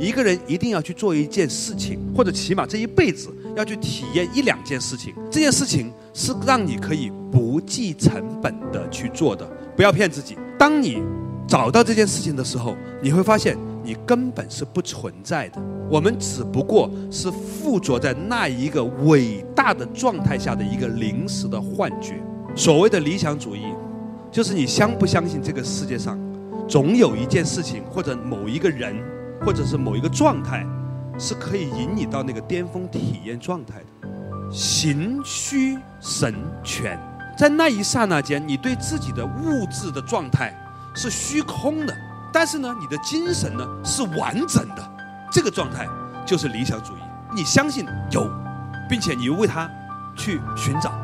一个人一定要去做一件事情，或者起码这一辈子要去体验一两件事情。这件事情是让你可以不计成本的去做的，不要骗自己。当你找到这件事情的时候，你会发现你根本是不存在的。我们只不过是附着在那一个伟大的状态下的一个临时的幻觉。所谓的理想主义，就是你相不相信这个世界上总有一件事情，或者某一个人。或者是某一个状态，是可以引你到那个巅峰体验状态的。形虚神全，在那一刹那间，你对自己的物质的状态是虚空的，但是呢，你的精神呢是完整的。这个状态就是理想主义。你相信有，并且你为它去寻找。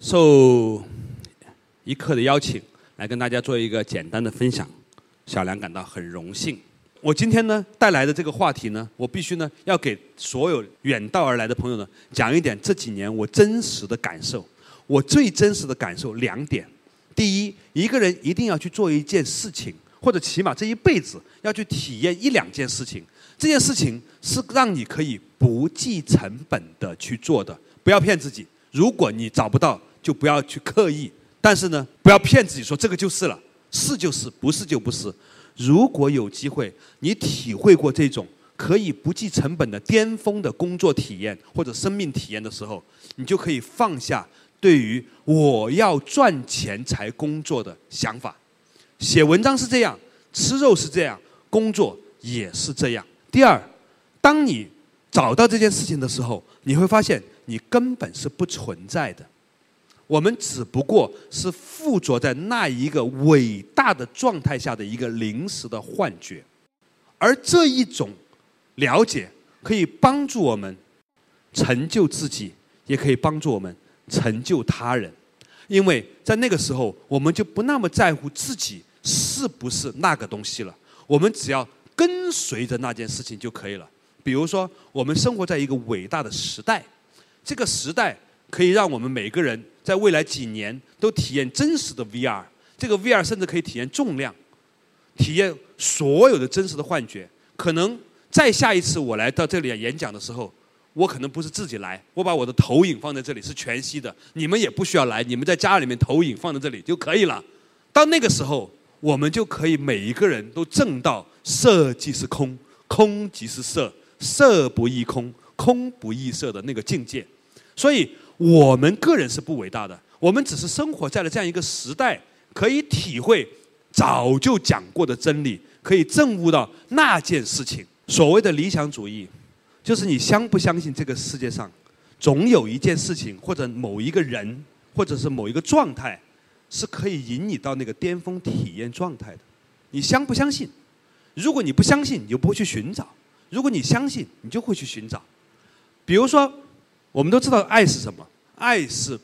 受一刻的邀请，来跟大家做一个简单的分享，小梁感到很荣幸。我今天呢带来的这个话题呢，我必须呢要给所有远道而来的朋友呢讲一点这几年我真实的感受。我最真实的感受两点：第一，一个人一定要去做一件事情，或者起码这一辈子要去体验一两件事情。这件事情是让你可以不计成本的去做的，不要骗自己。如果你找不到，就不要去刻意，但是呢，不要骗自己说这个就是了，是就是，不是就不是。如果有机会，你体会过这种可以不计成本的巅峰的工作体验或者生命体验的时候，你就可以放下对于我要赚钱才工作的想法。写文章是这样，吃肉是这样，工作也是这样。第二，当你找到这件事情的时候，你会发现你根本是不存在的。我们只不过是附着在那一个伟大的状态下的一个临时的幻觉，而这一种了解可以帮助我们成就自己，也可以帮助我们成就他人，因为在那个时候，我们就不那么在乎自己是不是那个东西了，我们只要跟随着那件事情就可以了。比如说，我们生活在一个伟大的时代，这个时代。可以让我们每个人在未来几年都体验真实的 VR，这个 VR 甚至可以体验重量，体验所有的真实的幻觉。可能再下一次我来到这里演讲的时候，我可能不是自己来，我把我的投影放在这里是全息的，你们也不需要来，你们在家里面投影放在这里就可以了。到那个时候，我们就可以每一个人都证到色即是空，空即是色，色不异空，空不异色的那个境界。所以。我们个人是不伟大的，我们只是生活在了这样一个时代，可以体会早就讲过的真理，可以证悟到那件事情。所谓的理想主义，就是你相不相信这个世界上总有一件事情，或者某一个人，或者是某一个状态，是可以引你到那个巅峰体验状态的。你相不相信？如果你不相信，你就不会去寻找；如果你相信，你就会去寻找。比如说。我们都知道爱是什么？爱是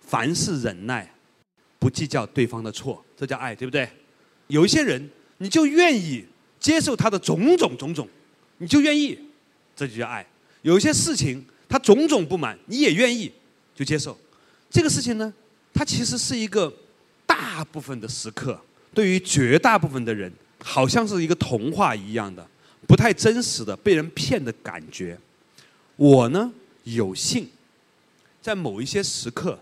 凡事忍耐，不计较对方的错，这叫爱，对不对？有一些人，你就愿意接受他的种种种种，你就愿意，这就叫爱。有一些事情，他种种不满，你也愿意就接受。这个事情呢，它其实是一个大部分的时刻，对于绝大部分的人，好像是一个童话一样的，不太真实的，被人骗的感觉。我呢？有幸，在某一些时刻，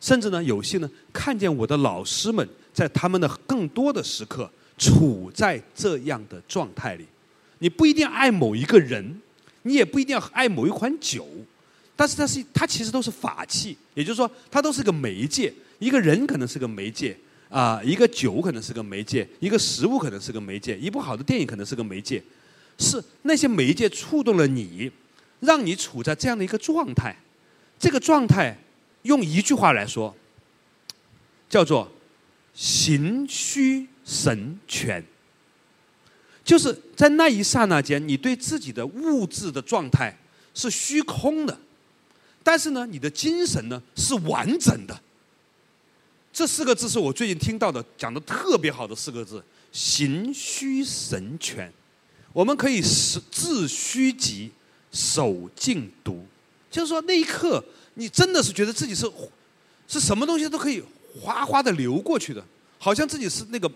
甚至呢有幸呢看见我的老师们在他们的更多的时刻处在这样的状态里。你不一定爱某一个人，你也不一定要爱某一款酒，但是它是它其实都是法器，也就是说它都是个媒介。一个人可能是个媒介啊，一个酒可能是个媒介，一个食物可能是个媒介，一部好的电影可能是个媒介，是那些媒介触动了你。让你处在这样的一个状态，这个状态用一句话来说，叫做“形虚神全”。就是在那一刹那间，你对自己的物质的状态是虚空的，但是呢，你的精神呢是完整的。这四个字是我最近听到的讲的特别好的四个字：形虚神全。我们可以是自虚极，守静笃。就是说，那一刻你真的是觉得自己是是什么东西都可以哗哗的流过去的，好像自己是那个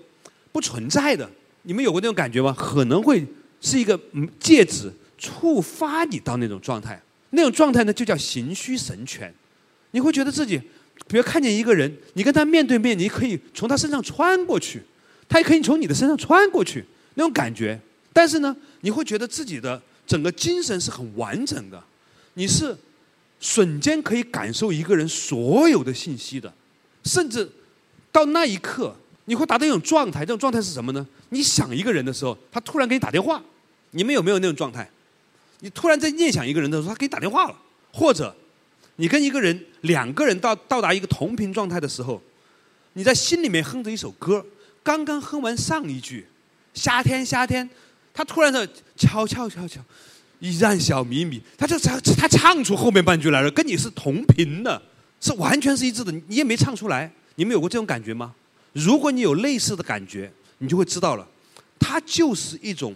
不存在的。你们有过那种感觉吗？可能会是一个戒指触发你到那种状态，那种状态呢就叫形虚神全。你会觉得自己，比如看见一个人，你跟他面对面，你可以从他身上穿过去，他也可以从你的身上穿过去，那种感觉。但是呢，你会觉得自己的整个精神是很完整的，你是瞬间可以感受一个人所有的信息的，甚至到那一刻。你会达到一种状态，这种状态是什么呢？你想一个人的时候，他突然给你打电话，你们有没有那种状态？你突然在念想一个人的时候，他给你打电话了，或者你跟一个人两个人到到达一个同频状态的时候，你在心里面哼着一首歌，刚刚哼完上一句“夏天夏天”，他突然的悄悄悄悄，一盏小米米，他就唱他唱出后面半句来了，跟你是同频的，是完全是一致的，你也没唱出来。你们有过这种感觉吗？如果你有类似的感觉，你就会知道了，它就是一种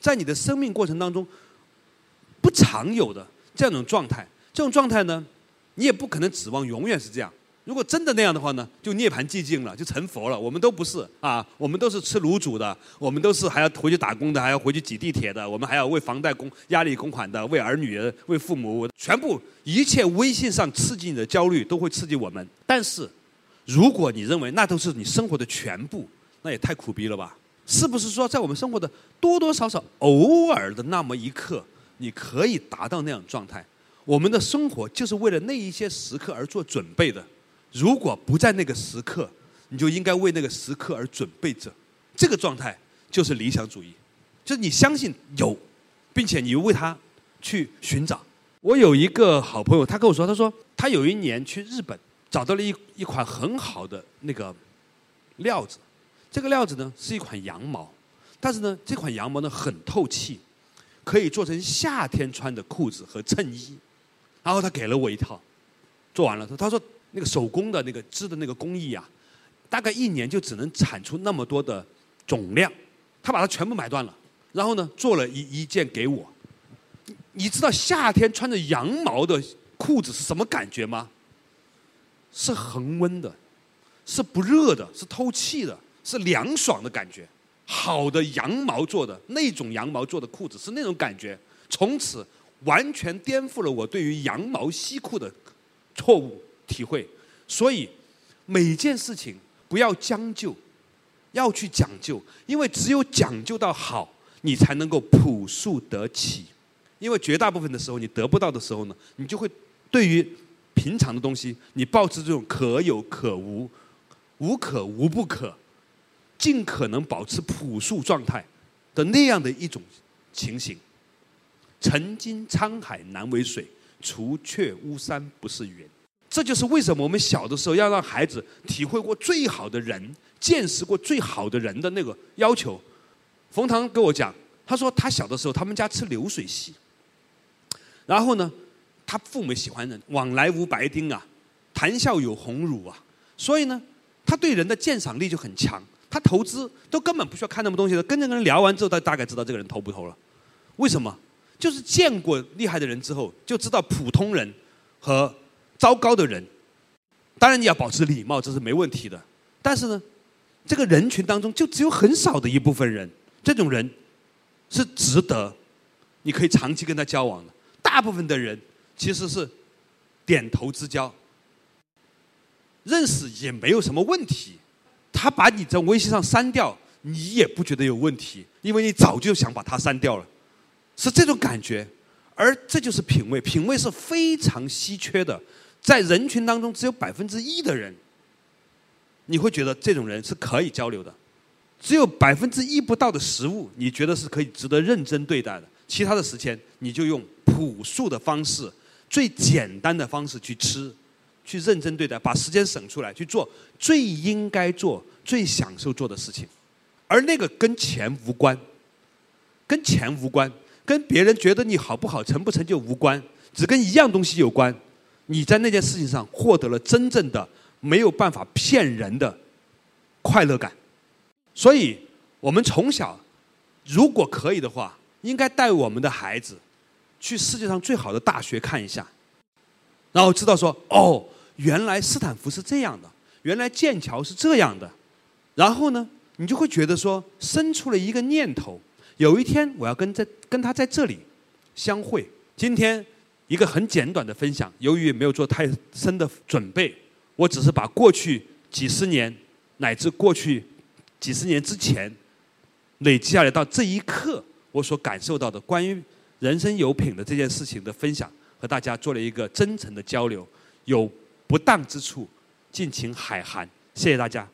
在你的生命过程当中不常有的这样一种状态。这种状态呢，你也不可能指望永远是这样。如果真的那样的话呢，就涅槃寂静了，就成佛了。我们都不是啊，我们都是吃卤煮的，我们都是还要回去打工的，还要回去挤地铁的，我们还要为房贷供压力供款的，为儿女、为父母，全部一切微信上刺激你的焦虑，都会刺激我们。但是。如果你认为那都是你生活的全部，那也太苦逼了吧？是不是说，在我们生活的多多少少、偶尔的那么一刻，你可以达到那样状态？我们的生活就是为了那一些时刻而做准备的。如果不在那个时刻，你就应该为那个时刻而准备着。这个状态就是理想主义，就是你相信有，并且你为他去寻找。我有一个好朋友，他跟我说，他说他有一年去日本。找到了一一款很好的那个料子，这个料子呢是一款羊毛，但是呢这款羊毛呢很透气，可以做成夏天穿的裤子和衬衣。然后他给了我一套，做完了，他他说那个手工的那个织的那个工艺啊，大概一年就只能产出那么多的总量，他把它全部买断了，然后呢做了一一件给我。你知道夏天穿着羊毛的裤子是什么感觉吗？是恒温的，是不热的，是透气的，是凉爽的感觉。好的羊毛做的那种羊毛做的裤子是那种感觉，从此完全颠覆了我对于羊毛西裤的错误体会。所以每件事情不要将就，要去讲究，因为只有讲究到好，你才能够朴素得起。因为绝大部分的时候你得不到的时候呢，你就会对于。平常的东西，你保持这种可有可无、无可无不可，尽可能保持朴素状态的那样的一种情形。曾经沧海难为水，除却巫山不是云。这就是为什么我们小的时候要让孩子体会过最好的人、见识过最好的人的那个要求。冯唐跟我讲，他说他小的时候他们家吃流水席，然后呢。他父母喜欢人，往来无白丁啊，谈笑有鸿儒啊，所以呢，他对人的鉴赏力就很强。他投资都根本不需要看那么东西的，跟那个人聊完之后，他大概知道这个人投不投了。为什么？就是见过厉害的人之后，就知道普通人和糟糕的人。当然你要保持礼貌，这是没问题的。但是呢，这个人群当中就只有很少的一部分人，这种人是值得你可以长期跟他交往的。大部分的人。其实是点头之交，认识也没有什么问题。他把你在微信上删掉，你也不觉得有问题，因为你早就想把他删掉了，是这种感觉。而这就是品味，品味是非常稀缺的，在人群当中只有百分之一的人，你会觉得这种人是可以交流的。只有百分之一不到的食物，你觉得是可以值得认真对待的。其他的时间，你就用朴素的方式。最简单的方式去吃，去认真对待，把时间省出来去做最应该做、最享受做的事情，而那个跟钱无关，跟钱无关，跟别人觉得你好不好、成不成就无关，只跟一样东西有关。你在那件事情上获得了真正的没有办法骗人的快乐感。所以，我们从小如果可以的话，应该带我们的孩子去世界上最好的大学看一下，然后知道说哦，原来斯坦福是这样的，原来剑桥是这样的。然后呢，你就会觉得说，生出了一个念头：有一天我要跟在跟他在这里相会。今天一个很简短的分享，由于没有做太深的准备，我只是把过去几十年乃至过去几十年之前累积下来到这一刻我所感受到的关于人生有品的这件事情的分享，和大家做了一个真诚的交流。有不当之处，敬请海涵。谢谢大家。